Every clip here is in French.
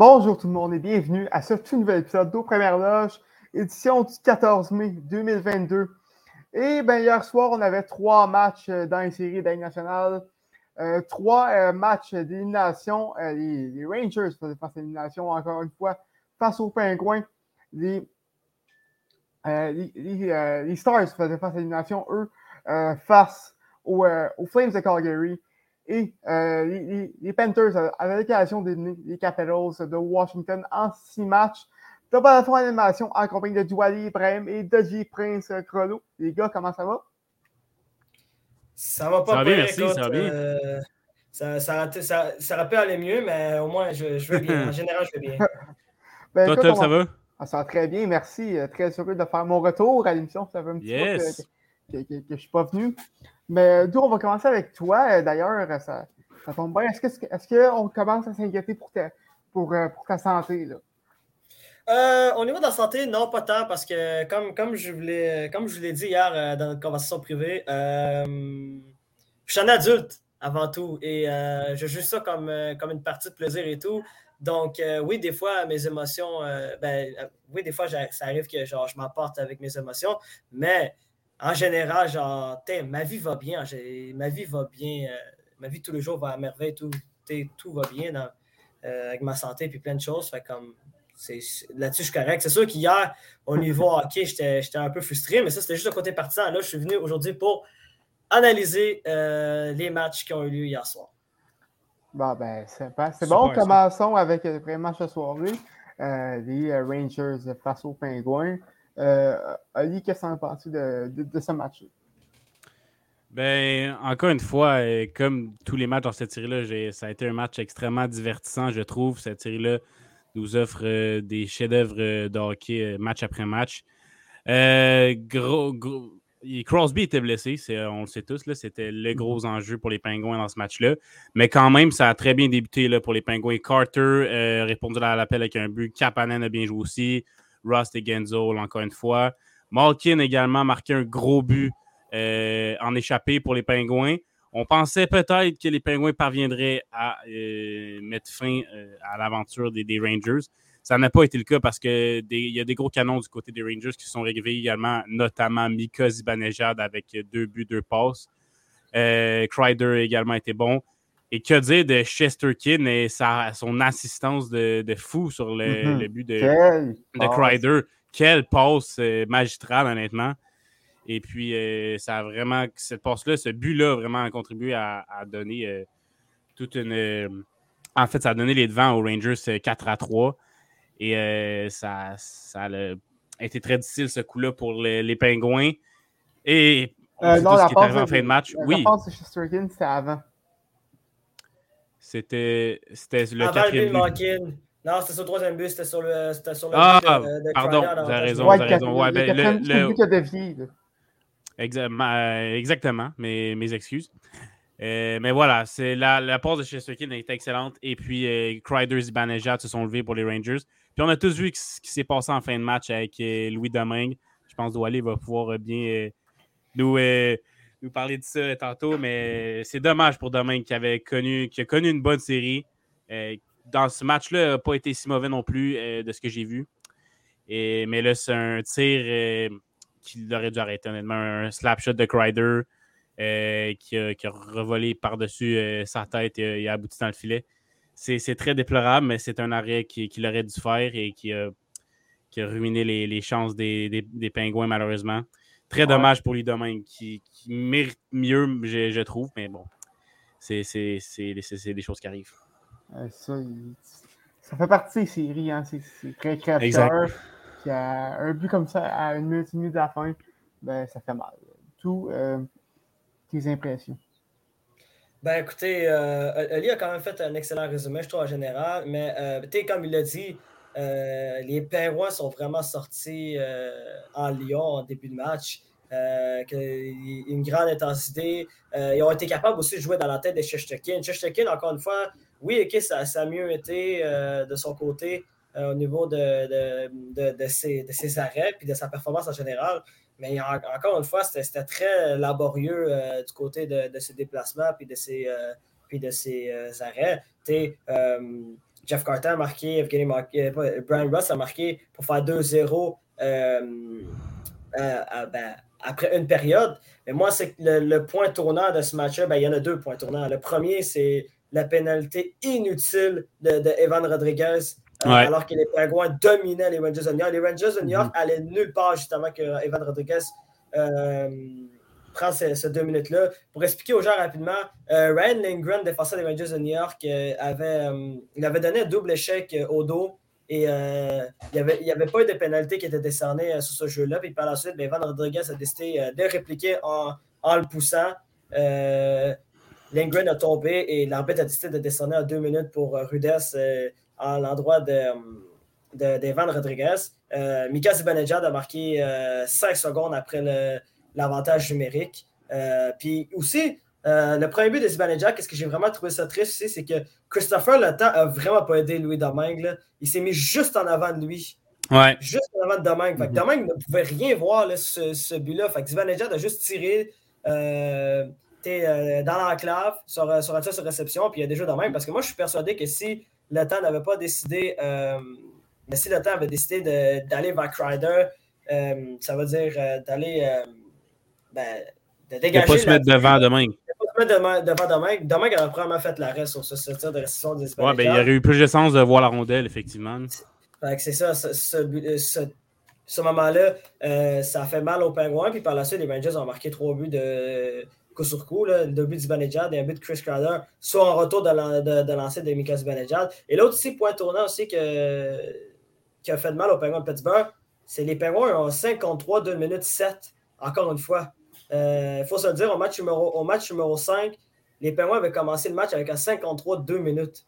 Bonjour tout le monde et bienvenue à ce tout nouvel épisode d'Au Première Loge, édition du 14 mai 2022. Et bien, hier soir, on avait trois matchs euh, dans les séries d'Aide nationale. Euh, trois euh, matchs d'élimination. les, Rangers faisaient face à l'élimination encore une fois face aux Pingouins. Les, Stars faisaient face à l'élimination, eux, face aux Flames de Calgary. Et euh, les, Panthers, avaient l'occasion d'éliminer les Capitals de Washington en six matchs. De pas la d'animation en compagnie de Douali Ibrahim et de Prince Crollo. Les gars, comment ça va? Ça va pas ça va bien, merci, ça va bien. Euh, ça, ça, ça, aurait pu aller mieux, mais au moins, je, je vais bien. En général, je vais bien. ben, Toi, ça va? Ah, ça va très bien, merci. Euh, très heureux de faire mon retour à l'émission. Ça fait un petit yes. peu que, que, je ne suis pas venu. Mais d'où on va commencer avec toi. Euh, d'ailleurs, ça, ça tombe bien. Est-ce qu'on est commence à s'inquiéter pour ta, pour, euh, pour ta santé? Là? Euh, au niveau de la santé, non, pas tant, parce que comme, comme je vous l'ai dit hier dans notre conversation privée, je suis un adulte avant tout et je joue ça comme, comme une partie de plaisir et tout. Donc, oui, des fois, mes émotions, ben, oui, des fois, ça arrive que genre, je m'emporte avec mes émotions, mais en général, genre, ma vie va bien. Ma vie va bien. Euh, ma vie tous les jours va à merveille. Tout, tout va bien euh, avec ma santé et plein de choses. Fait comme là-dessus, je suis correct. C'est sûr qu'hier, au niveau hockey, j'étais un peu frustré, mais ça, c'était juste le côté partisan. Là, je suis venu aujourd'hui pour analyser euh, les matchs qui ont eu lieu hier soir. Bon, ben, c'est bon. Commençons avec le premier match de soirée. les Rangers face aux Pingouins. Euh, Ali, qu'est-ce que tu as de, de, ce match Ben, encore une fois, euh, comme tous les matchs dans cette série-là, ça a été un match extrêmement divertissant, je trouve. Cette série-là nous offre euh, des chefs-d'œuvre de hockey match après match. gros, Crosby était blessé, on le sait tous, c'était le gros mhm. enjeu pour les Pingouins dans ce match-là. Mais quand même, ça a très bien débuté là, pour les Pingouins. Carter a répondu à l'appel avec un but. Kapanen a bien joué aussi. Rust et Genzo, encore une fois. Malkin également marqué un gros but euh, en échappé pour les Pingouins. On pensait peut-être que les Pingouins parviendraient à euh, mettre fin euh, à l'aventure des, Rangers. Ça n'a pas été le cas parce qu'il y a des gros canons du côté des Rangers qui sont arrivés également, notamment Mika Zibanejad avec deux buts, deux passes. Euh, Kreider également été bon. Et que dire de Chesterkin et sa, son assistance de, fou sur le, mhm. but de, de Crider. Quelle passe euh, magistrale, honnêtement. Et puis, euh, ça a vraiment, cette passe-là, ce but-là, vraiment a contribué à, donner euh, toute une. en fait, ça a donné les devants aux Rangers 4 à 3. Et ça, ça a été très difficile, ce coup-là, pour les, les Pingouins. Et non, la passe, en fin de match. La oui. passe de Chesterkin, c'était avant. C'était le Avant quatrième but. but. Non, c'était sur le troisième but, c'était sur le, sur le ah, but de, pardon, vous avez raison, vous avez raison. Ouais, ben, le, le... dévié, Exactement, exactement mes, mes excuses. Euh, mais voilà, c'est la, la pause de Chesterkin a été excellente. Et puis, euh, et se sont levés pour les Rangers. Puis, on a tous vu ce qui s'est passé en fin de match avec euh, Louis Domingue. Je pense que Doualé va pouvoir bien euh, nous, nous parler de ça tantôt, mais c'est dommage pour Domingue qui avait connu, qui a connu une bonne série. Euh, dans ce match-là, il n'a pas été si mauvais non plus euh, de ce que j'ai vu. Mais là, c'est un tir euh, qu'il aurait dû arrêter, honnêtement. Un slap shot de Crider qui a, qui, a, revolé par-dessus sa tête et, a abouti dans le filet. C'est très déplorable, mais c'est un arrêt qu'il aurait dû faire et qui a, qui a ruiné les, les chances des, des, des, Pingouins, malheureusement. Très dommage pour les domaines qui, mérite mieux, je, trouve, mais bon, c'est des choses qui arrivent. ça, ça, fait partie des séries, hein. c'est très créateur. Qui a un but comme ça à une minute, une minute de la fin, ben, ça fait mal. Tout euh, tes impressions? Ben écoutez, euh, Ali a quand même fait un excellent résumé, je trouve, en général, mais euh, comme il l'a dit, euh, les Pingouins sont vraiment sortis euh, en Lyon en début de match. Euh, une grande intensité. ils ont été capables aussi de jouer dans la tête de Shestekin. Shestekin, encore une fois, oui, ça, a mieux été de son côté au niveau de, de, ses, arrêts et de sa performance en général. Mais encore une fois, c'était très laborieux du côté de, ses déplacements puis de ses, puis de ses arrêts. Jeff Carter a marqué, Brian Ross a marqué pour faire 2-0 ben, après une période. Mais moi, c'est le, le, point tournant de ce match-là, ben, il y en a deux points tournants. Le premier, c'est la pénalité inutile de, Evan Rodriguez, euh, alors que les Penguins dominaient les Rangers de New York. Les Rangers de New York mm-hmm. allaient nulle part justement que Evan Rodriguez euh, prend ces, deux minutes-là. Pour expliquer aux gens rapidement, euh, Ryan Lindgren, défenseur des Rangers de New York, avait, il avait donné un double échec au dos et il n'y avait, avait, pas eu de pénalité qui était décernée sur ce jeu-là. Puis par la suite, ben, Evan Rodriguez a décidé de répliquer en, en le poussant. Lindgren a tombé et l'arbitre a décidé de descendre à deux minutes pour euh, Rudess euh, à l'endroit de, de, Rodriguez. Euh, Mika Zibanejad a marqué cinq secondes après l'avantage numérique. puis aussi, le premier but de Zibanejad, qu'est-ce que j'ai vraiment trouvé ça triste aussi, c'est que Christopher Le Temps a vraiment pas aidé Louis Domingue. Il s'est mis juste en avant de lui. Ouais. Juste en avant de Domingue. Mm Domingue ne pouvait rien voir ce, ce but-là. Zibanejad a juste tiré. Euh, dans l'enclave sur, euh, sur un sur réception, puis il y a de même. Parce que moi, je suis persuadé que si le temps n'avait pas décidé, euh, mais si le temps avait décidé d'aller vers Crider, ça veut dire d'aller, ben, de dégager. De pas se mettre devant demain. De pas se mettre devant demain. Demain, il aurait probablement fait l'arrêt sur ce, ce tir de réception des Ouais, ben, il y aurait eu plus de sens de voir la rondelle, effectivement. C'est ça, ce, ce, ce moment-là, ça a fait mal aux Penguins. Puis par la suite, les Rangers ont marqué trois buts de, coup sur coup, là, deux buts d'Ibanejad et un but de Chris Crowder, soit en retour de, de, de lancer de Mika Zibanejad. Et l'autre aussi, point tournant aussi que, qui a fait de mal aux Penguins de Pittsburgh, c'est les Penguins ont 53, 2 minutes 7, encore une fois. Il euh, faut se le dire, au match, numéro, au match numéro 5, les Penguins avaient commencé le match avec un 53, 2 minutes.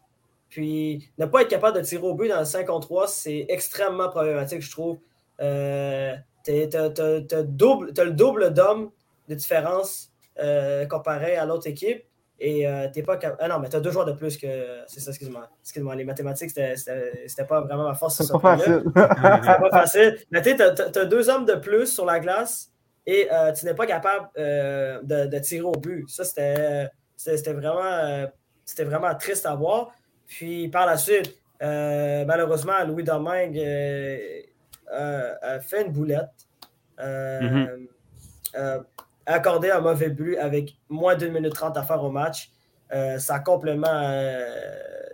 Puis, ne pas être capable de tirer au but dans le 53, c'est extrêmement problématique, je trouve. Euh, tu as, le double d'hommes de différence euh, comparé à l'autre équipe. Et euh, t'es pas capable. Ah non, mais tu as deux joueurs de plus que. C'est ça, excuse-moi. Excuse-moi, les mathématiques, c'était pas vraiment ma force. C'est pas facile. c'est pas facile. Mais tu as, deux hommes de plus sur la glace et euh, tu n'es pas capable de, tirer au but. Ça, c'était vraiment, c'était vraiment triste à voir. Puis par la suite, malheureusement, Louis Domingue a fait une boulette. Mm-hmm accordé un mauvais but avec moins d'une minute trente à faire au match. Euh, ça a complètement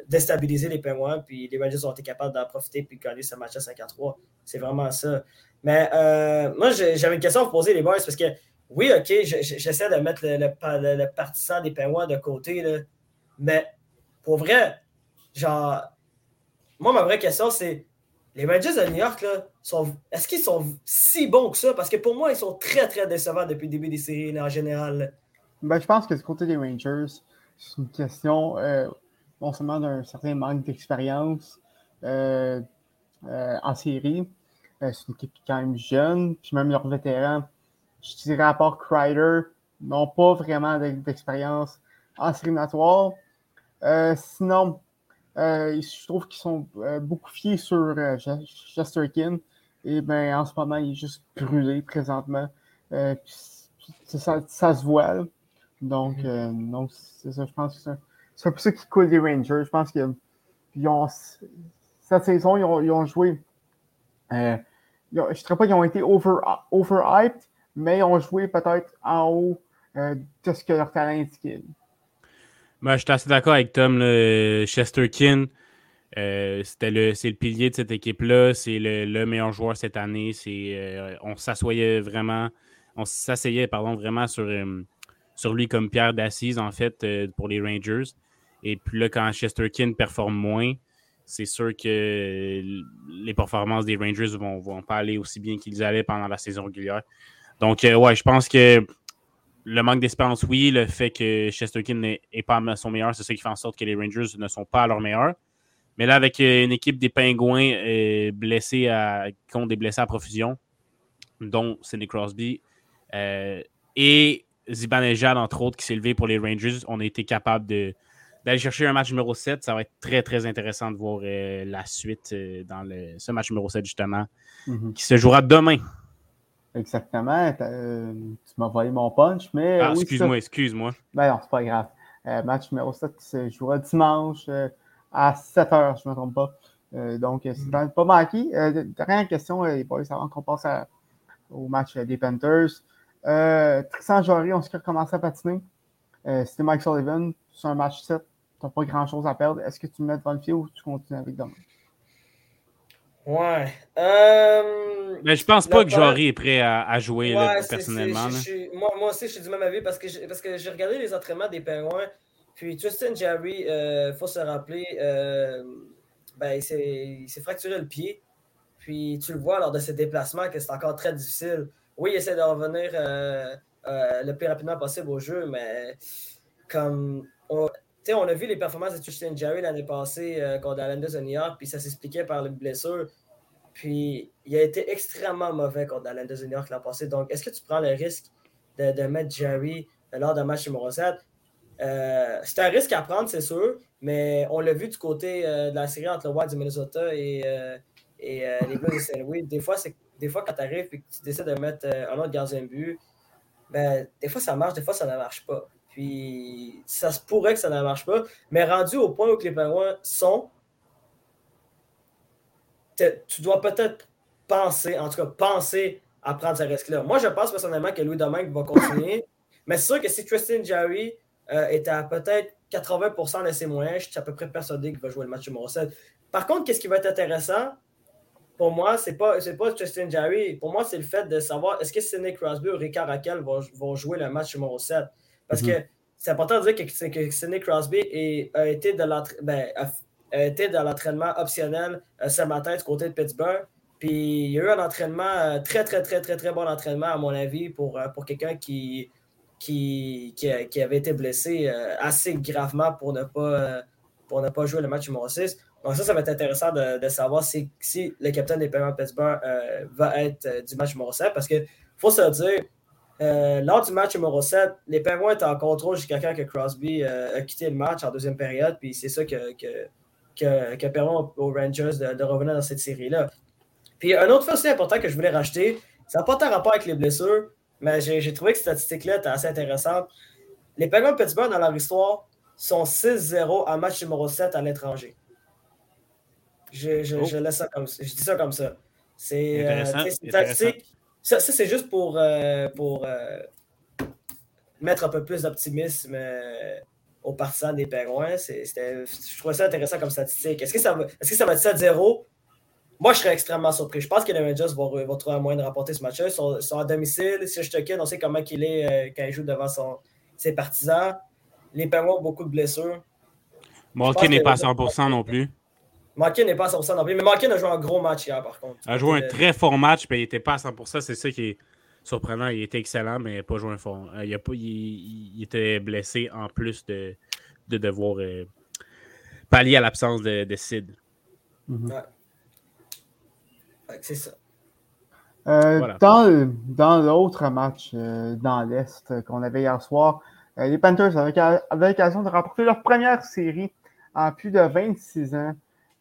déstabilisé les Penguins, puis les Rangers ont été capables d'en profiter puis gagner ce match à 5 à 3. C'est vraiment ça. Mais euh, moi, j'avais une question à vous poser, les boys, parce que oui, OK, j'essaie de mettre le, le, partisan des Penguins de côté, là, mais pour vrai, genre, moi, ma vraie question, c'est les Rangers de New York, est-ce qu'ils sont si bons que ça? Parce que pour moi, ils sont très, très décevants depuis le début des séries en général. Ben, je pense que du côté des Rangers, c'est une question euh, non seulement d'un certain manque d'expérience euh, euh, en série. c'est une équipe quand même jeune, puis même leurs vétérans, je dirais à part Kreider, n'ont pas vraiment d'expérience en série natoire. sinon, euh, je trouve qu'ils sont euh, beaucoup fiés sur euh, Chesterkin. Et ben, en ce moment, il est juste brûlé présentement. Ça, ça, se voit. Donc, mm-hmm. c'est ça. Je pense que c'est un peu ça qui coule les Rangers. Je pense que cette saison, ils ont, ont joué. je ne dirais pas qu'ils ont été over, overhyped, mais ils ont joué peut-être en haut de ce que leur talent indiquait. Ben, je suis assez d'accord avec Tom. Chesterkin, euh, c'est le pilier de cette équipe-là. C'est le, meilleur joueur cette année. C'est, euh, on s'assoyait vraiment, on s'asseyait pardon, vraiment sur, euh, sur lui comme pierre d'assise, en fait, pour les Rangers. Et puis là, quand Chesterkin performe moins, c'est sûr que les performances des Rangers vont, vont pas aller aussi bien qu'ils allaient pendant la saison régulière. Donc, ouais, je pense que le manque d'espérance, oui. Le fait que Chesterkin n'est pas à son meilleur, c'est ça qui fait en sorte que les Rangers ne sont pas à leur meilleur. Mais là, avec euh, une équipe des Pingouins euh, blessés à, qui ont des blessés à profusion, dont Sidney Crosby euh, et Zibanejad, entre autres, qui s'est levé pour les Rangers, on a été capable d'aller chercher un match numéro 7. Ça va être très, très intéressant de voir la suite dans ce match numéro 7, justement, mm-hmm. qui se jouera demain. Exactement. Euh, tu m'as volé mon punch, mais. Ah, excuse-moi, excuse-moi. Ben non, c'est pas grave. Euh, match numéro 7 qui se jouera dimanche. Euh, à 7 heures, je ne me trompe pas. donc, c'est mm. pas manqué. dernière question, les boys, avant qu'on passe au match des Panthers. Tristan Jory, on sait qu'il a commencé à patiner. C'était Mike Sullivan. C'est un match 7. Tu n'as pas grand-chose à perdre. Est-ce que tu me mets devant le fil ou tu continues avec Dom? Ouais. Euh... Mais je pense pas que Jory est prêt à, jouer personnellement. moi, moi, aussi, je suis du même avis parce que j'ai regardé les entraînements des Penguins. Puis Tristan Jerry, il euh, faut se rappeler, euh, ben, il s'est fracturé le pied. Puis tu le vois lors de ses déplacements que c'est encore très difficile. Oui, il essaie de revenir euh, le plus rapidement possible au jeu, mais comme on a vu les performances de Tristan Jerry l'année passée euh, contre Islanders de New York, puis ça s'expliquait par les blessures. Puis il a été extrêmement mauvais contre Islanders de New York l'an passé. Donc, est-ce que tu prends le risque de, mettre Jerry lors d'un match numéro 7? Euh, c'est un risque à prendre, c'est sûr, mais on l'a vu du côté euh, de la série entre le Wild du Minnesota et, les Blues de Saint-Louis. Des fois, des fois, quand tu arrives et que tu décides de mettre un autre gardien but, ben, des fois ça marche, des fois ça ne marche pas. Puis ça se pourrait que ça ne marche pas. Mais rendu au point où les Penguins sont, tu dois peut-être penser, en tout cas penser à prendre ce risque-là. Moi, je pense personnellement que Louis Domingue va continuer. mais c'est sûr que si Tristan Jerry euh, est à peut-être 80% de ses moyens, je suis à peu près persuadé qu'il va jouer le match numéro 7. Par contre, qu'est-ce qui va être intéressant pour moi, c'est pas, pas Tristan Jerry. Pour moi, c'est le fait de savoir est-ce que Sidney Crosby ou Ricard Raquel vont jouer le match numéro 7. Parce que mhm. c'est important de dire que, que Sidney Crosby a, été ben, dans l'entraînement optionnel euh, ce matin du côté de Pittsburgh. Puis il y a eu un entraînement, euh, très, très, très, très, très bon entraînement, à mon avis, pour, euh, pour quelqu'un qui, qui, qui, avait été blessé assez gravement pour ne, pas, pour ne pas jouer le match numéro 6. Donc ça, ça va être intéressant de, savoir si, si, le capitaine des Penguins de Pittsburgh va être du match numéro 7, parce qu'il faut se dire, euh, lors du match numéro 7, les Penguins étaient en contrôle jusqu'à quand que Crosby euh, a quitté le match en deuxième période. Puis c'est ça que, que, que, permis aux Rangers de, revenir dans cette série-là. Puis un autre fait aussi important que je voulais racheter, ça n'a pas tant rapport avec les blessures, mais j'ai trouvé que cette statistique-là était assez intéressante. Les Penguins de Pittsburgh, dans leur histoire, sont 6-0 en match numéro 7 à l'étranger. Je, je, je, oh. laisse ça comme. Je dis ça comme ça. C'est euh, statistique ça, c'est juste pour, euh, pour euh, mettre un peu plus d'optimisme euh, aux partisans des Penguins. je trouvais ça intéressant comme statistique. Est-ce que ça va, est-ce que ça va être 7-0? Moi, je serais extrêmement surpris. Je pense que les Rangers vont, vont trouver un moyen de rapporter ce match-là. Ils sont, à domicile. Si je te on sait comment il est quand il joue devant son, ses partisans. Les Penguins ont beaucoup de blessures. Malkin n'est pas à 100% non plus. Malkin n'est pas à 100% non plus. Mais Malkin a joué un gros match hier, par contre. Il a joué un très fort match, mais il n'était pas à 100%. C'est ça qui est surprenant. Il était excellent, mais il n'a pas joué un fort. Euh, il, a pas, il, était blessé en plus de, de devoir euh, pallier à l'absence de, de, Sid. Mhm. C'est ça. Euh, dans, l'autre match dans l'Est qu'on avait hier soir, les Panthers avaient l'occasion de remporter leur première série en plus de 26 ans.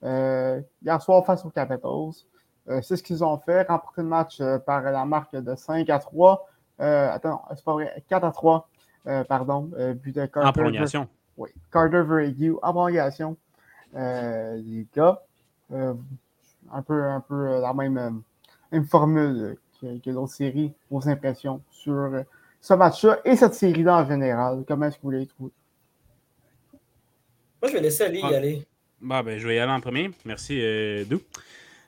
Euh, hier soir face aux Capitals. Euh, c'est ce qu'ils ont fait, remporter le match euh, par la marque de 5 à 3. attends, c'est pas vrai, 4 à 3, pardon, but de Carter. En prolongation. Oui, Carter Verheu en prolongation. les gars, un peu, un peu la même, même formule que, que l'autre série, vos impressions sur ce match-là et cette série-là en général. Comment est-ce que vous les trouvez? Moi, je vais laisser Ali y aller. Ben, je vais y aller en premier. Merci, euh, Dou.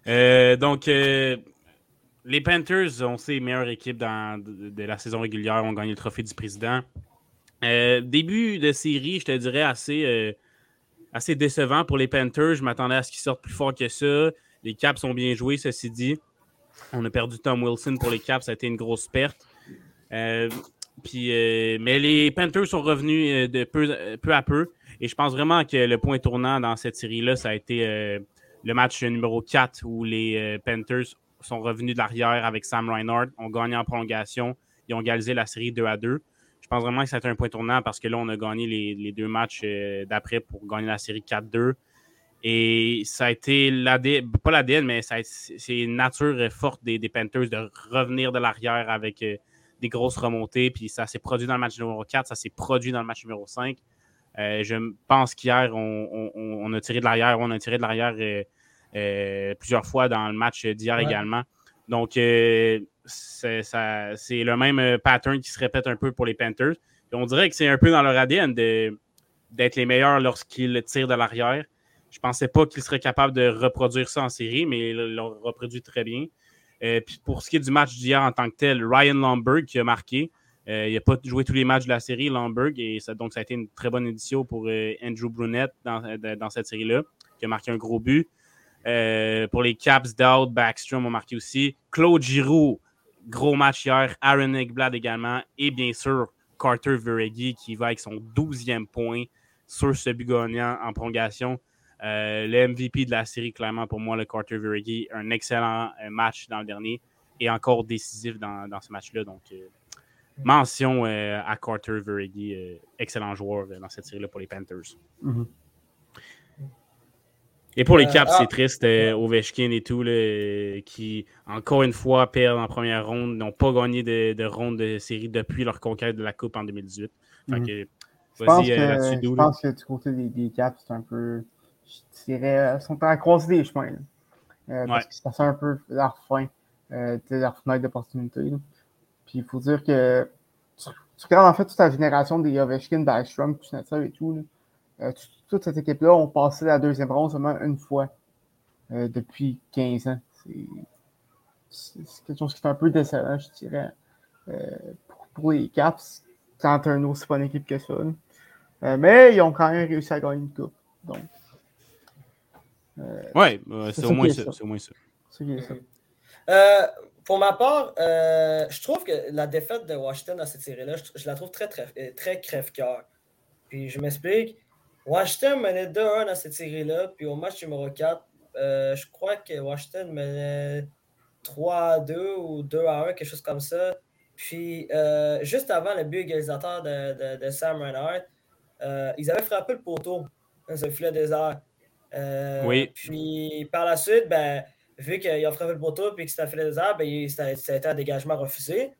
Euh, donc, euh, les Panthers ont ses meilleures équipes dans, de, la saison régulière, ont gagné le trophée du président. début de série, je te dirais assez, assez décevant pour les Panthers. Je m'attendais à ce qu'ils sortent plus fort que ça. Les Caps sont bien joués, ceci dit. On a perdu Tom Wilson pour les Caps, ça a été une grosse perte. puis, mais les Panthers sont revenus de peu à peu. Et je pense vraiment que le point tournant dans cette série-là, ça a été euh, le match numéro 4 où les euh, Panthers sont revenus de l'arrière avec Sam Reinhardt, ont gagné en prolongation, ils ont égalisé la série 2 à 2. Je pense vraiment que ça a été un point tournant parce que là, on a gagné les, deux matchs euh, d'après pour gagner la série 4-2. Et ça a été l'ADN, pas l'ADN, mais c'est une nature forte des, Panthers de revenir de l'arrière avec des grosses remontées. Puis ça s'est produit dans le match numéro 4, ça s'est produit dans le match numéro 5. Je pense qu'hier, on, a tiré de l'arrière. On a tiré de l'arrière plusieurs fois dans le match d'hier également. Donc, c'est le même pattern qui se répète un peu pour les Panthers. on dirait que c'est un peu dans leur ADN d'être les meilleurs lorsqu'ils tirent de l'arrière. Je ne pensais pas qu'ils seraient capables de reproduire ça en série, mais ils l'ont reproduit très bien. Euh, puis pour ce qui est du match d'hier en tant que tel, Ryan Lomberg qui a marqué. Euh, il n'a pas joué tous les matchs de la série, Lomberg, et donc ça a été une très bonne édition pour euh, Andrew Brunette dans, cette série-là, qui a marqué un gros but. pour les Caps, Dowd, Backstrom ont marqué aussi. Claude Giroux, gros match hier. Aaron Eggblad également. Et bien sûr, Carter Veregi qui va avec son 12e point sur ce but en prolongation. Euh, le MVP de la série, clairement, pour moi, le Carter Veregi, un excellent euh, match dans le dernier et encore décisif dans, ce match-là. Donc, euh, mention à Carter Veregi, excellent joueur dans cette série-là pour les Panthers. Mm-hmm. Et pour les Caps, c'est ah. triste. Ovechkin et tout, qui, encore une fois, perdent en première ronde, n'ont pas gagné de, ronde de série depuis leur conquête de la Coupe en 2018. Mm-hmm. je, pense que, je pense que du côté des Caps, c'est un peu je dirais, euh, sont à croiser des chemins. Euh, parce que c'est un peu leur fin, euh, leur fenêtre d'opportunité. Puis il faut dire que tu, regardes en fait toute la génération des Ovechkin, Backstrom, Kuznetsov et tout. toute cette équipe-là ont passé la deuxième ronde seulement une fois depuis 15 ans. C'est quelque chose qui est un peu décevant, je dirais, pour, les Caps, quand tu un aussi bonne équipe que ça. mais ils ont quand même réussi à gagner une coupe. Donc, euh, oui, c'est au, moins ça. Au moins ça. Euh, pour ma part, euh, je trouve que la défaite de Washington dans cette série-là, je, la trouve très, très, très crève-cœur. Puis je m'explique. Washington menait 2-1 dans cette série-là, puis au match numéro 4, je crois que Washington menait 3-2 ou 2-1, quelque chose comme ça. Puis juste avant le but égalisateur de, de, Sam Reinhardt, ils avaient frappé le poteau dans un filet désert. Euh, oui. Puis par la suite, ben, vu qu'il a frappé le poteau et que c'était désert, ben, ça, a été un dégagement refusé.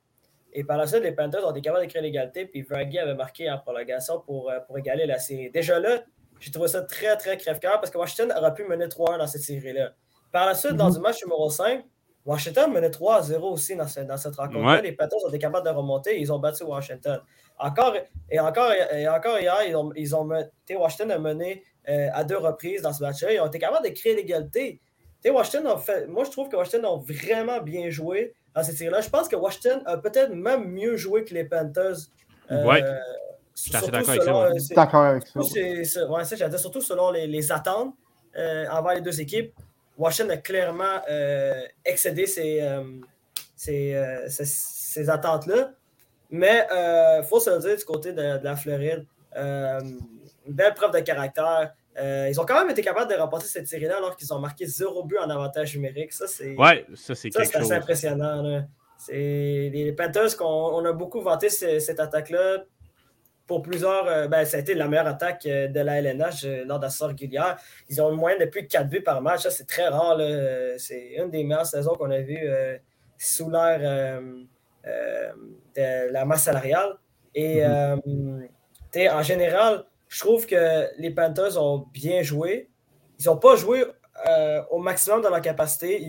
Et par la suite, les Panthers ont été capables d'écrire l'égalité, puis Vraggy avait marqué en prolongation pour, euh, pour égaler la série. Déjà là, j'ai trouvé ça très, très crève-cœur parce que Washington aurait pu mener 3-1 dans cette série-là. Par la suite, dans le mhm. match numéro 5, Washington menait 3-0 aussi dans, dans cette rencontre-là. Les Panthers ont été capables de remonter et ils ont battu Washington. Encore et encore et encore hier, ils ont, ils ont Washington a mené euh, à deux reprises dans ce match-là. Ils ont été capables de créer l'égalité. Washington fait, moi, je trouve que Washington a vraiment bien joué dans cette série-là. Je pense que Washington a peut-être même mieux joué que les Panthers. Euh, ouais. Je suis d'accord avec ça. Euh, d'accord avec ça. Ouais, surtout selon les, attentes envers les deux équipes. Washington a clairement excédé ces, ces, attentes-là. Mais il faut se le dire du côté de, de la Floride une belle preuve de caractère. Euh, ils ont quand même été capables de remporter cette série-là alors qu'ils ont marqué zéro but en avantage numérique. Ça, c'est ouais, ça, c'est assez impressionnant. Les Panthers qu'on a beaucoup vanté cette attaque-là. Pour plusieurs, euh, ben, ça a été la meilleure attaque euh, de la LNH lors de la saison régulière. Ils ont une moyenne de plus de 4 buts par match. C'est très rare. C'est une des meilleures saisons qu'on a vues sous l'ère de la masse salariale. Et mm-hmm. en général, je trouve que les Panthers ont bien joué. Ils n'ont pas joué euh, au maximum de leur capacité.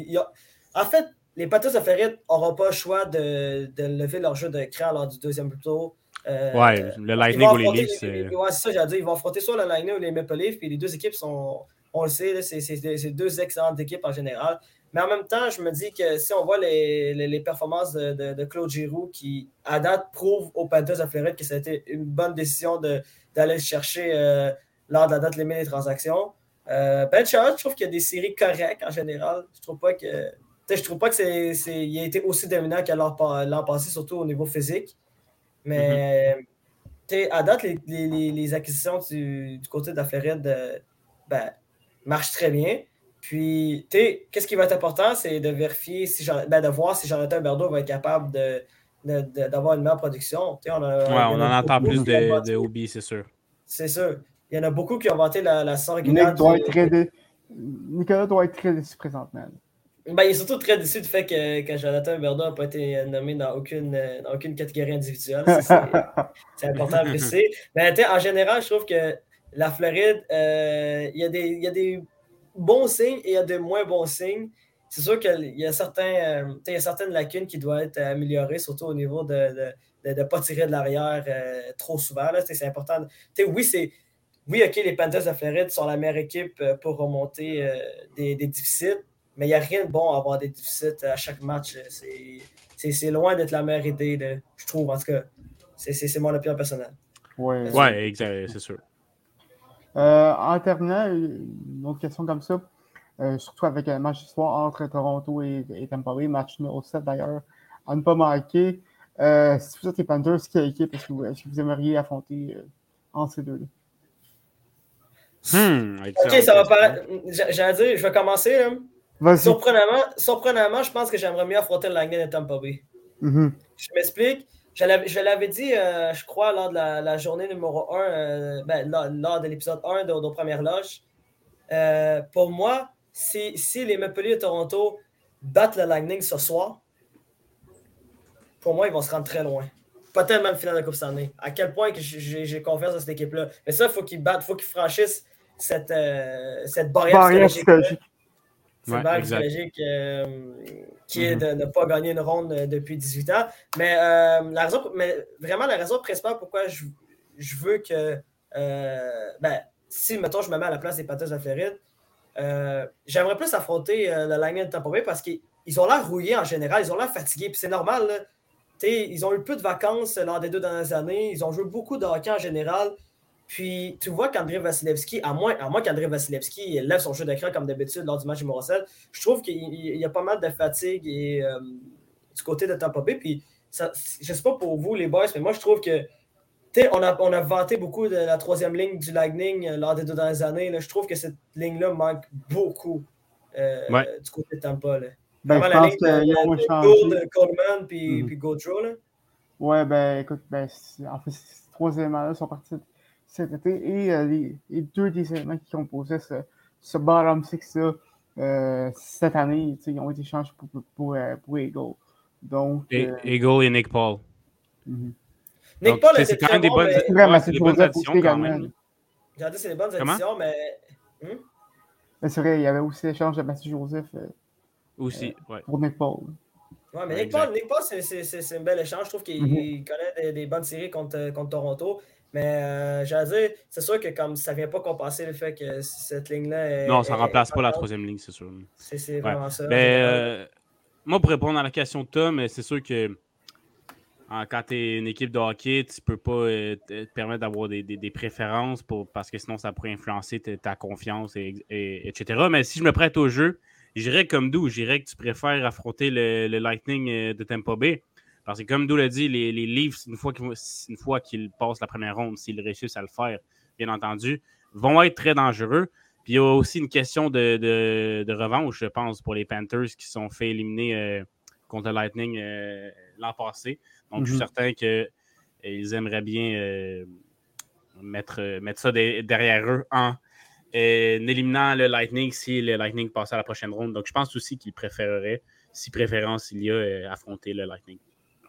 En fait, les Panthers de Floride n'auront pas le choix de, lever leur jeu de cran lors du deuxième tour. Euh, ouais, le Lightning ou les Leafs. Ouais, c'est ça, j'ai dit. Ils vont affronter soit le Lightning ou les Maple Leafs. Puis les deux équipes sont, on le sait, c'est deux excellentes équipes en général. Mais en même temps, je me dis que si on voit les, performances de, Claude Giroux, qui à date prouve aux Panthers de Floride que ça a été une bonne décision d'aller le chercher euh, lors de la date limite des transactions. Euh, ben Charles, je trouve qu'il y a des séries correctes en général. Je trouve pas que. Je trouve pas que c'est, il a été aussi dominant que l'an passé, surtout au niveau physique. Mais mm-hmm. à date, les, acquisitions du, côté de la Floride euh, ben, marchent très bien. Puis, qu'est-ce qui va être important, c'est de vérifier, si ben, de voir si Jonathan Berdo va être capable de, d'avoir une meilleure production. on, on, en entend plus de, de c'est sûr. C'est sûr. Il y en a beaucoup qui ont vanté la, la régulière. Nicolas doit être très déçu présentement. Ben, il est surtout très déçu du fait que, que Jonathan Huberdeau n'a pas été nommé dans aucune, dans aucune catégorie individuelle. C'est important à préciser. Mais en général, je trouve que la Floride, euh, il, y a des, il y a des bons signes et il y a des moins bons signes. C'est sûr qu'il y, a certains, euh, il y a certaines lacunes qui doivent être améliorées, surtout au niveau de ne de, pas tirer de l'arrière euh, trop souvent. C'est important. oui, c'est. Oui, OK, les Panthers de Floride sont la meilleure équipe pour remonter des, des déficits, mais il n'y a rien de bon à avoir des déficits à chaque match. C'est loin d'être la meilleure idée, je trouve. En tout cas, c'est mon opinion personnelle. Oui, ouais, c'est sûr. Euh, en terminant, une autre question comme ça, euh, surtout avec un match ce soir entre Toronto et, et Tampa Bay, match numéro 7 d'ailleurs, à ne pas manquer. Euh, si vous êtes les Panthers, quelle équipe est-ce que, vous, est que vous aimeriez affronter entre ces deux-là? Hmm, ok, ça va paraître. J'allais dire, je vais commencer. Surprenamment, surprenamment, je pense que j'aimerais mieux affronter le Lightning de Tampa Bay. Mm-hmm. Je m'explique. Je l'avais dit, euh, je crois, lors de la, journée numéro 1, euh, ben, lors, de l'épisode 1 de nos premières loges. Euh, pour moi, si, si, les Maple Leafs de Toronto battent le Lightning ce soir, pour moi, ils vont se rendre très loin. Pas tellement le finale de Coupe Stanley. À quel point j'ai confiance dans cette équipe-là. Mais ça, il faut qu'ils battent, il faut qu'ils franchissent cette, cette barrière, psychologique. C'est une barrière psychologique qui est mm-hmm. de ne pas gagner une ronde euh, depuis 18 ans. Mais, euh, la raison, mais vraiment, la raison principale pourquoi je, je veux que. Euh, ben, si, mettons, je me mets à la place des Panthers de Floride, j'aimerais plus affronter le Lightning de Tampa Bay parce qu'ils ont l'air rouillés en général, ils ont l'air fatigués, puis c'est normal. ils ont eu peu de vacances lors des deux dernières années, ils ont joué beaucoup de hockey en général. Puis tu vois qu'André Vasilevski, à moins, à moins qu'André Vasilevski lève son jeu d'écran comme d'habitude lors du match numéro 7, je trouve qu'il y a pas mal de fatigue euh, du côté de Tampa Bay. Puis ça, je sais pas pour vous les boys, mais moi je trouve que on a, on a vanté beaucoup de la troisième ligne du Lightning euh, lors des deux dernières années. Je trouve que cette ligne-là manque beaucoup euh, du côté de Tampa. Là. Ben, je la ligne de, de Coleman puis, mm -hmm. Gaudreau. Ouais, ben écoute, ben, en fait, ces troisième là sont partis cet été et euh, les, deux des éléments qui composaient ce, ce bottom six-là euh, cette année, ils ont été changés pour, pour, pour, euh, pour Eagle. Donc, et, Eagle et Nick Paul. Mm -hmm. Nick Paul, c'est quand même des bonnes, mais... bonnes additions quand même. J'ai dit c'est des bonnes additions, mais. Hmm? mais c'est vrai, il y avait aussi l'échange de Mathieu Joseph. aussi, ouais. Pour Nick Paul. Ouais, mais Nick Paul, Nick Paul c'est un bel échange. Je trouve qu'il mm -hmm. connaît des, des, bonnes séries contre, contre Toronto. Mais euh, j'allais dire, c'est sûr que comme ça ne vient pas compenser le fait que cette ligne-là. Non, ça ne remplace pas la troisième ligne, c'est sûr. C'est vraiment ça. Mais, euh, moi, pour répondre à la question de Tom, c'est sûr que quand tu es une équipe de hockey, tu ne peux pas euh, te permettre d'avoir des, des, préférences pour, parce que sinon ça pourrait influencer ta, confiance, et, etc. Mais si je me prête au jeu, j'irais comme d'où J'irais que tu préfères affronter le, Lightning de Tampa Bay parce que comme Dou l'a dit, les, les Leafs, une fois qu'ils passent la première ronde, s'ils réussissent à le faire, bien entendu, vont être très dangereux. Puis il y a aussi une question de, revanche, je pense, pour les Panthers qui sont fait éliminer euh, contre le Lightning euh, l'an passé. Donc, je suis mhm. certain qu'ils euh, aimeraient bien mettre, mettre ça derrière eux en éliminant le Lightning si le Lightning passe à la prochaine ronde. Donc, je pense aussi qu'ils préféreraient, si préférence il y a, affronter le Lightning.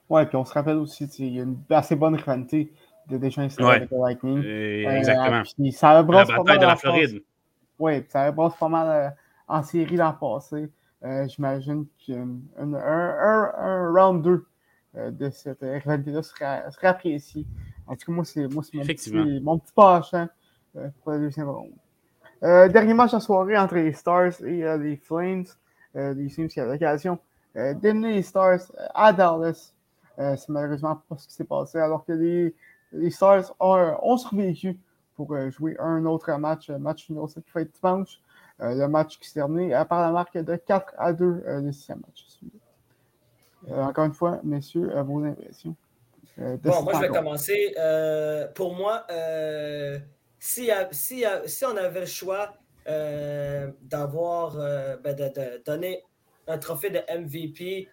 Ouais, puis on se rappelle aussi, il y a une assez bonne rivalité de déjà ouais. avec le Lightning. Euh, exactement. Puis ça la bataille de la Floride. Oui, ça brosse pas mal euh, en série l'an passé. Euh, J'imagine qu'un un, un, un, round 2 euh, de cette rivalité-là serait, serait, apprécié. En tout cas, moi, c'est mon, petit, mon petit penchant pour la deuxième ronde. dernier match de soirée entre les Stars et les Flames. les Flames qui a l'occasion d'éliminer les Stars à Dallas euh, c'est malheureusement pas ce qui s'est passé, alors que les, les Stars ont, ont, survécu pour euh, jouer un autre match, match numéro 7 qui fait dimanche. Euh, le match qui s'est terminé par la marque de 4 à 2, le sixième match. Encore une fois, messieurs, vos impressions. bon, moi, je vais commencer. pour moi, si, si, si, on avait le choix d'avoir, ben, de, de, donner un trophée de MVP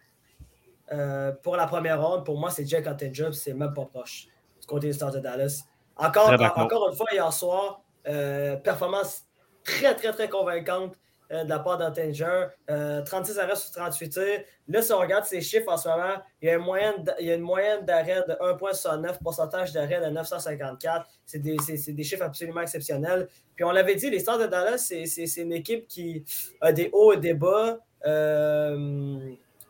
euh, pour la première ronde, pour moi, c'est Jack Job, c'est même pas proche du côté des Stars de Dallas. Encore, encore une fois, hier soir, euh, performance très, très, très convaincante de la part d'Antinger. 36 arrêts sur 38 tirs. Là, si on regarde ces chiffres en ce moment, il y a une moyenne, d'arrêt de 1,69, pourcentage d'arrêt de 954. C'est des, des, chiffres absolument exceptionnels. Puis on l'avait dit, les Stars de Dallas, c'est une équipe qui a des hauts et des bas. Euh,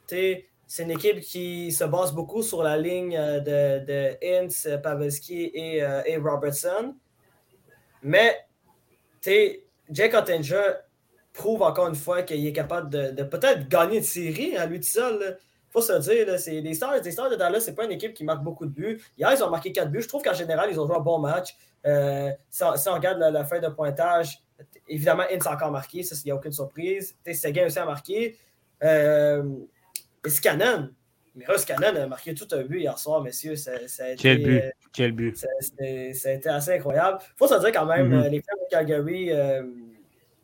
c'est une équipe qui se base beaucoup sur la ligne euh, de, de Pavelski et, euh, et, Robertson. Mais Jake Ottinger prouve encore une fois qu'il est capable de, peut-être gagner une série à lui tout seul. Il faut se dire, c'est les Stars, les Stars de Dallas, c'est pas une équipe qui marque beaucoup de buts. Hier, ils ont marqué 4 buts. Je trouve qu'en général, ils ont joué un bon match. Euh, si, on, regarde la, fin de pointage, évidemment, Ince a encore marqué, ça, il n'y a aucune surprise. Seguin aussi a marqué. Euh, et Scannon, Mira Scannon a marqué tout un but hier soir, messieurs. Ça, a été, Quel but? Quel but? Ça, a été assez incroyable. Il faut se dire quand même, mm-hmm. euh, les Flames de Calgary,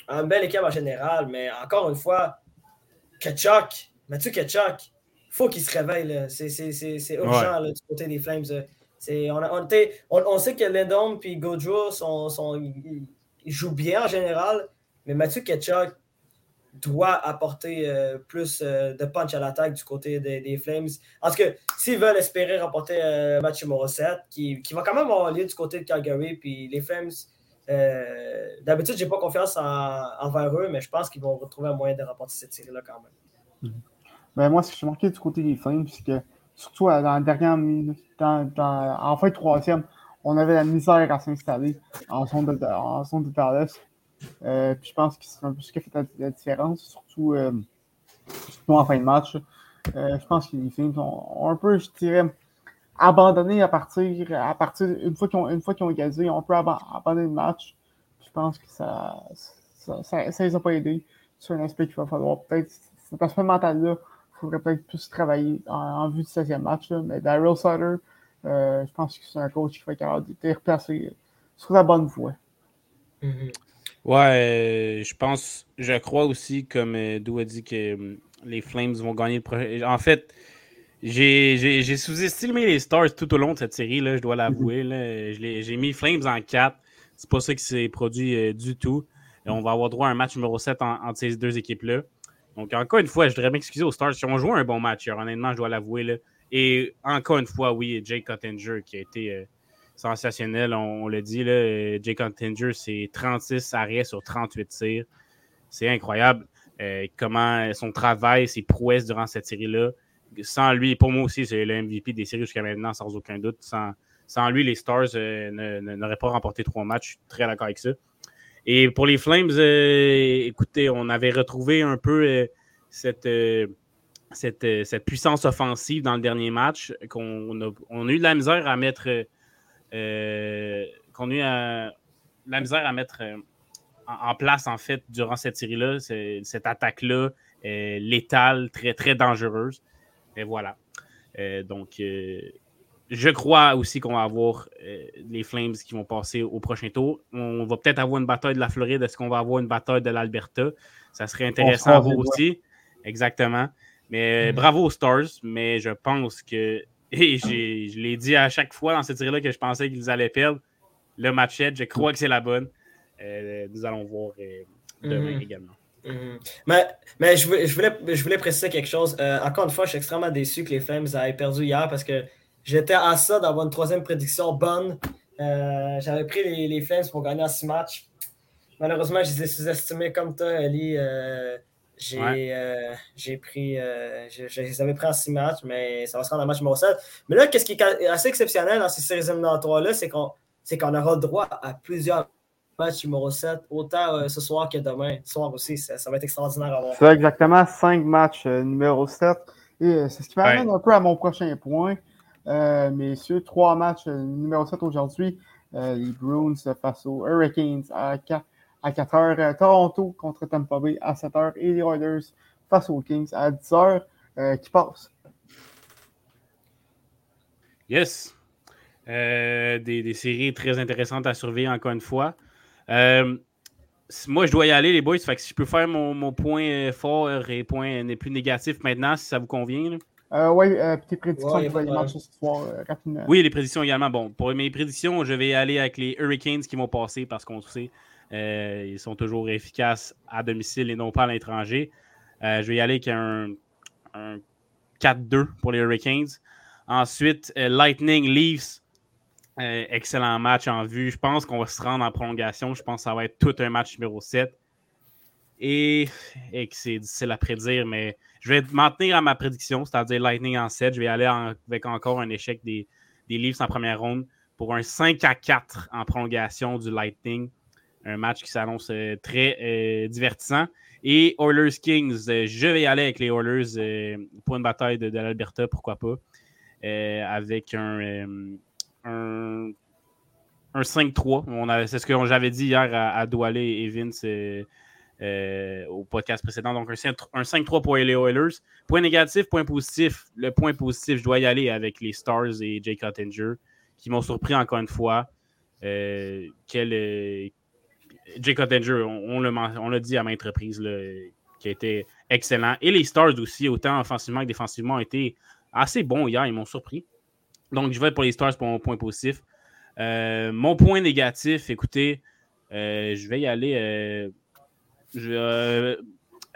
une belle équipe en général, mais encore une fois, Ketchuk, Mathieu Ketchuk, il faut qu'il se réveille. C'est urgent du côté des Flames. On, on, on, sait que Lindom et Gojo sont, sont, ils jouent bien en général, mais Mathieu Ketchuk, doit apporter euh, plus euh, de punch à l'attaque du côté des, Flames. En tout cas, s'ils veulent espérer remporter un match numéro 7, qui, qui, va quand même avoir lieu du côté de Calgary, puis les Flames, euh, d'habitude, j'ai pas confiance envers eux, mais je pense qu'ils vont retrouver un moyen de remporter cette série-là quand même. Mhm. Ben, moi, ce que j'ai marqué du côté des Flames, c'est que surtout dans la dernière minute, en fin de troisième, on avait la misère à s'installer en zone de, en zone de Dallas. Euh, je pense que c'est un peu ce qui a fait la, différence, surtout, euh, en fin de match. Euh, je pense que les Flames ont, un peu, je dirais, abandonné à partir, à partir une fois qu'ils ont, une ont gazé, ils ont un peu abandonné le match. Je pense que ça ça, les a pas aidés. C'est un aspect qu'il va falloir peut-être, cet aspect mental-là, il faudrait peut-être plus travailler en, vue du 16e match. Mais Daryl Sutter, je pense que c'est un coach qui va être capable de replacer sur la bonne voie. Mm-hmm. Ouais, je pense, je crois aussi, comme euh, Dou a dit, que hum, les Flames vont gagner le prochain. En fait, j'ai sous-estimé les Stars tout au long de cette série, là, je dois l'avouer. J'ai mis Flames en 4. C'est pas ça qui s'est produit euh, du tout. Et on va avoir droit à un match numéro 7 entre ces deux équipes-là. Donc, encore une fois, je voudrais m'excuser aux Stars. Ils ont joué un bon match hier, honnêtement, je dois l'avouer. Et encore une fois, oui, Jake Cottinger qui a été. Euh, sensationnel. On, l'a dit, là, Jake Huntinger, c'est 36 arrêts sur 38 tirs. C'est incroyable. Euh, comment son travail, ses prouesses durant cette série-là. Sans lui, pour moi aussi, c'est le MVP des séries jusqu'à maintenant, sans aucun doute. Sans, sans lui, les Stars euh, n'auraient pas remporté trois matchs. Je suis très d'accord avec ça. Et pour les Flames, euh, écoutez, on avait retrouvé un peu cette, cette, puissance offensive dans le dernier match, qu'on a, on a eu de la misère à mettre euh, qu'on a la misère à mettre euh, en, place, en fait, durant cette série-là, cette attaque-là, létale, très, très dangereuse. Et voilà. Euh, donc, je crois aussi qu'on va avoir les Flames qui vont passer au prochain tour. On va peut-être avoir une bataille de la Floride. Est-ce qu'on va avoir une bataille de l'Alberta? Ça serait intéressant à voir aussi. Exactement. Mais mm. bravo aux Stars, mais je pense que et je l'ai dit à chaque fois dans cette série-là que je pensais qu'ils allaient perdre. Le match je crois que c'est la bonne. Euh, nous allons voir euh, demain mhm. également. Mhm. Mais, mais je, voulais, je, voulais, préciser quelque chose. Euh, encore une fois, je suis extrêmement déçu que les Flames aient perdu hier parce que j'étais à ça d'avoir une troisième prédiction bonne. J'avais pris les, les, Flames pour gagner en six matchs. Malheureusement, je les ai sous-estimés comme toi, Ali. Euh, j'ai pris. Euh, je, les avais pris en six matchs, mais ça va se rendre en match 7. Mais là, qu'est-ce qui est assez exceptionnel dans ces séries éliminatoires-là, c'est qu'on qu'on aura droit à plusieurs matchs numéro 7, autant euh, ce soir que demain. Ce soir aussi, ça, va être extraordinaire à voir. C'est exactement cinq matchs numéro 7. Et c'est ce qui m'amène un peu à mon prochain point. messieurs, trois matchs numéro 7 aujourd'hui. les Bruins face aux Hurricanes à 4 à 4 h. Euh, Toronto contre Tampa Bay à 7 h. Et les Oilers face aux Kings à 10 h. Euh, qui passe? Yes. Euh, des, séries très intéressantes à surveiller encore une fois. Moi, je dois y aller, les boys. Fait que si je peux faire mon, point fort et point plus négatif maintenant, si ça vous convient. oui, tes prédictions pour les matchs ce soir, rapidement. Oui, les prédictions également. Bon, pour mes prédictions, je vais aller avec les Hurricanes qui vont passer parce qu'on sait ils sont toujours efficaces à domicile et non pas à l'étranger. je vais y aller avec un, un 4-2 pour les Hurricanes. Ensuite, Lightning Leafs. Excellent match en vue. Je pense qu'on va se rendre en prolongation. Je pense que ça va être tout un match numéro 7. Et, que c'est difficile à prédire, mais je vais m'en tenir à ma prédiction, c'est-à-dire Lightning en 7. Je vais aller avec encore un échec des, des Leafs en première ronde pour un 5 à 4 en prolongation du Lightning. Un match qui s'annonce euh, très euh, divertissant. Et Oilers Kings, euh, je vais y aller avec les Oilers pour une bataille de, l'Alberta, pourquoi pas. avec un, un, 5-3. C'est ce que j'avais dit hier à, à et Vince euh, au podcast précédent. Donc, un, 5-3 pour les Oilers. Point négatif, point positif. Le point positif, je dois y aller avec les Stars et Jake Ottinger, qui m'ont surpris encore une fois. Euh, quel, euh, Jake Ottinger, on, on l'a dit à maintes reprises, qui a été excellent. Et les Stars aussi, autant offensivement que défensivement, ont été assez bons hier. Ils m'ont surpris. Donc, je vais pour les Stars pour mon point positif. mon point négatif, écoutez, je vais y aller je, euh,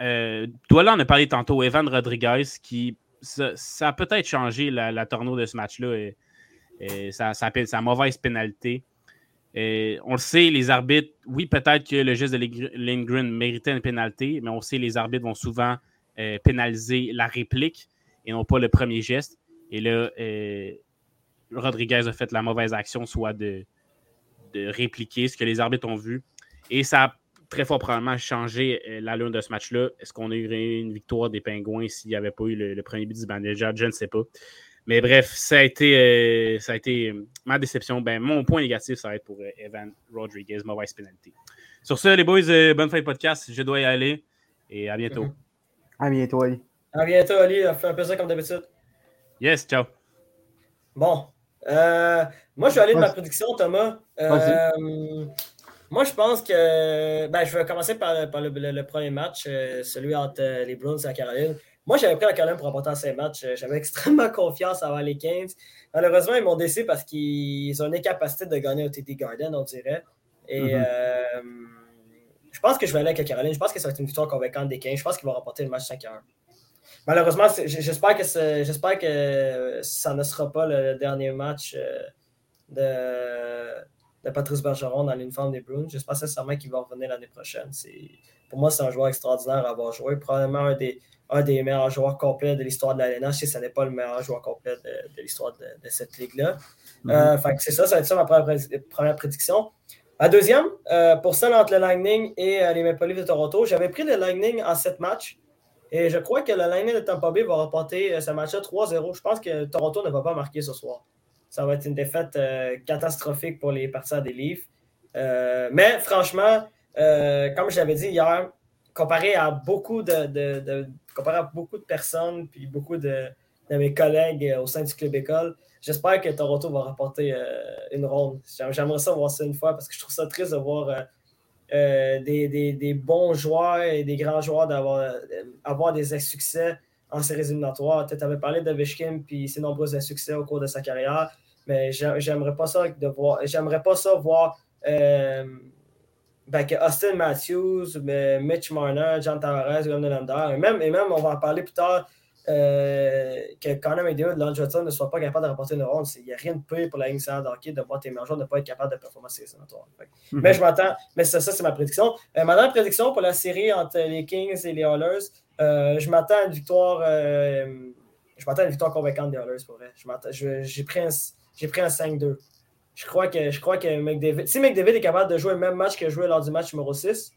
euh on a parlé tantôt, Evan Rodriguez, qui ça, a peut-être changé la, la de ce match-là. Et, et sa mauvaise pénalité. On le sait, les arbitres, oui, peut-être que le geste de Lindgren méritait une pénalité, mais on sait les arbitres vont souvent euh, pénaliser la réplique et non pas le premier geste. Et là, euh, Rodriguez a fait la mauvaise action, soit de, de répliquer ce que les arbitres ont vu. Et ça a très fort probablement changer euh, la lune de ce match-là. Est-ce qu'on a eu une victoire des Pingouins s'il n'y avait pas eu le, premier but du manager? Je ne sais pas. Mais bref, ça a été, euh, ça a été euh, ma déception. Ben, mon point négatif, ça va être pour Evan Rodriguez, mauvaise pénalité. Sur ce, les boys, bonne fin de podcast. Je dois y aller et à bientôt. À bientôt, Ali. À bientôt, Ali. Fait un plaisir comme d'habitude. Yes, ciao. Bon. Moi, je vais aller de ma prédiction, Thomas. Moi, je pense que. Ben, je vais commencer par, le, premier match, euh, celui entre euh, les Browns et la Caroline. Moi, j'avais pris la Caroline pour remporter ces matchs. Euh, j'avais extrêmement confiance avant les Kings. Malheureusement, ils m'ont déçu parce qu'ils ont une incapacité de gagner au TD Garden, on dirait. Et mm-hmm. je pense que je vais aller avec la Caroline. Je pense que ça va être une victoire convaincante des Kings. Je pense qu'ils vont remporter le match 5 1. Malheureusement, j'espère que, j'espère que ça ne sera pas le dernier match de de Patrice Bergeron dans l'uniforme des Bruins. J'espère sincèrement qu'il va revenir l'année prochaine. Pour moi, c'est un joueur extraordinaire à avoir joué. Probablement un des, un des meilleurs joueurs complets de l'histoire de la si ce n'est pas le meilleur joueur complet de, l'histoire de, cette ligue-là. Mm-hmm. Euh, c'est ça, ça va être ça ma première, prédiction. La deuxième, euh, pour celle entre le Lightning et euh, les Maple Leafs de Toronto, j'avais pris le Lightning en sept matchs. Et je crois que le Lightning de Tampa Bay va remporter ce match-là 3-0. Je pense que Toronto ne va pas marquer ce soir ça va être une défaite euh, catastrophique pour les partisans des Leafs. Euh, mais franchement, euh, comme je l'avais dit hier, comparé à beaucoup de, comparé à beaucoup de personnes puis beaucoup de, mes collègues au sein du club école, j'espère que Toronto va remporter une ronde. J'aimerais ça voir ça une fois parce que je trouve ça triste de voir des, bons joueurs et des grands joueurs d'avoir avoir des succès en séries éliminatoires. Tu avais parlé de Vishkin puis ses nombreux insuccès au cours de sa carrière, mais j'aimerais pas ça de voir. J'aimerais pas ça voir euh, ben, que Austin Matthews, Mitch Marner, John Tavares, Guillaume Nylander, et même, et même on va en parler plus tard. Euh, que Connor McDavid de Johnson ne soit pas capable de remporter une ronde. Il n'y a rien de pire pour la ligne de hockey de voir tes meilleurs joueurs ne pas être capable de performer ces sénatoires. Mhm. Mais je m'attends, mais ça, ça c'est ma prédiction. Euh, ma dernière prédiction pour la série entre les Kings et les Oilers, euh, je m'attends à une victoire. Euh, je m'attends à une victoire convaincante des Oilers pour vrai. J'ai pris un, un 5-2. Je crois que, je crois que McDavid. Si McDavid est capable de jouer le même match qu'il a joué lors du match numéro 6,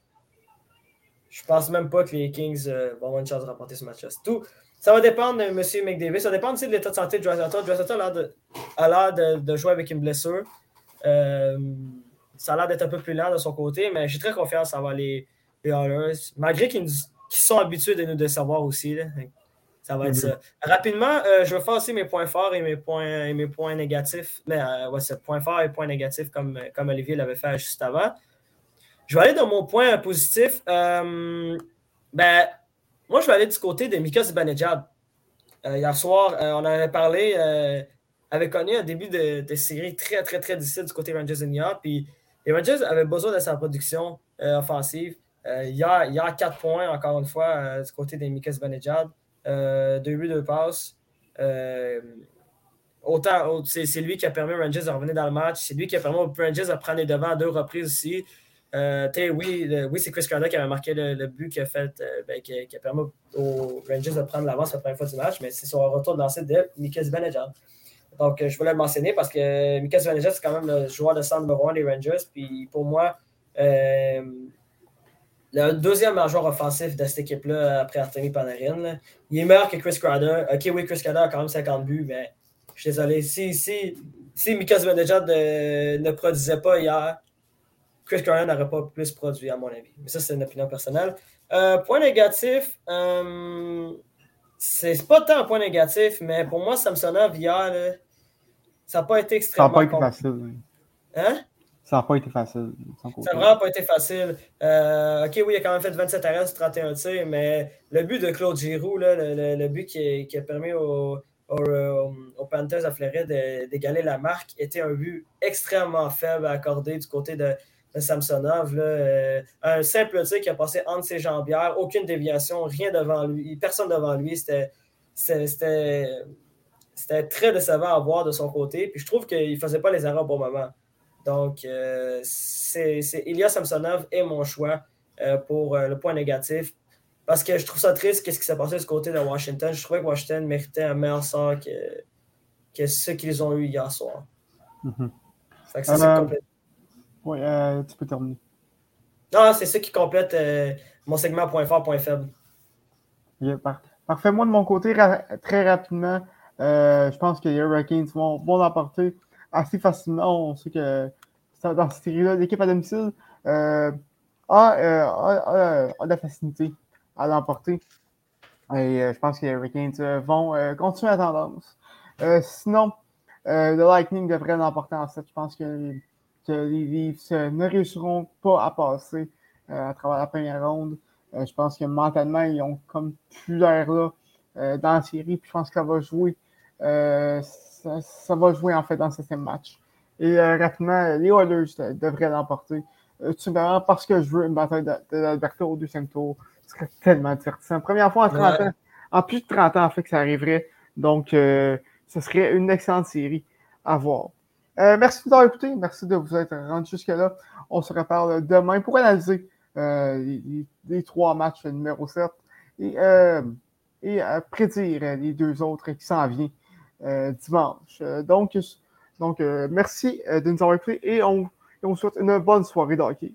je pense même pas que les Kings vont avoir une chance de remporter ce match-là. Tout. Ça va dépendre de M. McDavid. Ça dépend aussi de l'état de santé de Dreisaitl. Dreisaitl a l'air de, de, jouer avec une blessure. ça a l'air d'être un peu plus lent de son côté, mais j'ai très confiance en les, les Oilers. Malgré qu'ils qui sont habitués de nous décevoir aussi. Ça va être ça. Rapidement, euh, je vais faire aussi mes points forts et mes points, et mes points négatifs. Mais euh, ouais, c'est points forts et points négatifs comme, comme Olivier l'avait fait juste avant. Je vais aller dans mon point positif. Euh, ben, moi, je vais aller du côté de Mika Zibanejad. hier soir, on avait parlé, avait connu un début de, série très, très, très difficile du côté Rangers New Puis les Rangers avaient besoin de sa production offensive. il, y a, y a quatre points, encore une fois, du côté des Mikas Benejad. deux buts, deux passes. autant, c'est lui qui a permis aux Rangers de revenir dans le match. C'est lui qui a permis aux Rangers de prendre les devants à deux reprises aussi. Euh, oui, oui c'est Chris Carter qui avait marqué le, but qui a, fait, euh, ben, qui, a permis aux Rangers de prendre l'avance la première fois du match, mais c'est sur un retour de lancer de Mika Zibanejad. Donc, euh, je voulais le mentionner parce que Mika Zibanejad, c'est quand même le joueur de centre numéro un des Rangers. Puis pour moi, le deuxième joueur offensif de cette équipe-là après Artemi Panarin, il est meilleur que Chris Carter. Ok, oui, Chris Carter a quand même 50 buts, mais je suis désolé. Si, si, si Mika Zibanejad ne produisait pas hier, Chris Carter n'aurait pas plus produit, à mon avis? Mais ça, c'est une opinion personnelle. Euh, point négatif, euh, c'est pas tant un point négatif, mais pour moi, Samsonov hier, ça n'a pas été extrêmement. Ça n'a pas été facile. Hein? Ça n'a pas été facile. Ça n'a vraiment pas été facile. Euh, ok, oui, il a quand même fait 27 arrêts sur 31 tirs, mais le but de Claude Giroux, le, but qui, a permis aux, Panthers à Floride d'égaler la marque, était un but extrêmement faible à accorder du côté de, Samsonov. Euh, un simple tir qui a passé entre ses jambières, aucune déviation, rien devant lui, personne devant lui. C'était très décevant à voir de son côté. Puis je trouve qu'il ne faisait pas les erreurs au bon moment. Donc, euh, c'est Ilya Samsonov est mon choix euh, pour le point négatif. Parce que je trouve ça triste, qu'est-ce qui s'est passé de ce côté de Washington. Je trouvais que Washington méritait un meilleur sort que, que ce qu'ils ont eu hier soir. Mm oui, euh, tu peux terminer. Non, c'est ça qui complète euh, mon segment point fort, point faible. parfait. Moi, de mon côté, très rapidement, euh, je pense que les Hurricanes vont, vont l'emporter assez facilement. On sait que dans cette série-là, l'équipe à domicile a, a, la facilité à l'emporter. Et je pense que les Hurricanes vont continuer la tendance. sinon, le Lightning devrait l'emporter en 7. Je pense que que les Leafs ne réussiront pas à passer euh, à travers la première ronde. Euh, je pense que mentalement, ils ont comme plus l'air là euh, dans la série. Puis je pense que ça va jouer. Ça, va jouer en fait dans ce septième match. Et rapidement, les Oilers devraient l'emporter. simplement parce que je veux une bataille d'Alberto au deuxième tour. Ce serait tellement divertissant. Première fois en 30 ans, en plus de 30 ans, en fait, que ça arriverait. Donc, ce serait une excellente série à voir. Euh, merci de nous avoir écouté. Merci de vous être rendu jusque-là. On se reparle demain pour analyser euh, les, trois matchs numéro 7 et, euh, et prédire les deux autres qui s'en viennent dimanche. donc, donc merci de nous avoir écoutés et on, on vous souhaite une bonne soirée d'hockey.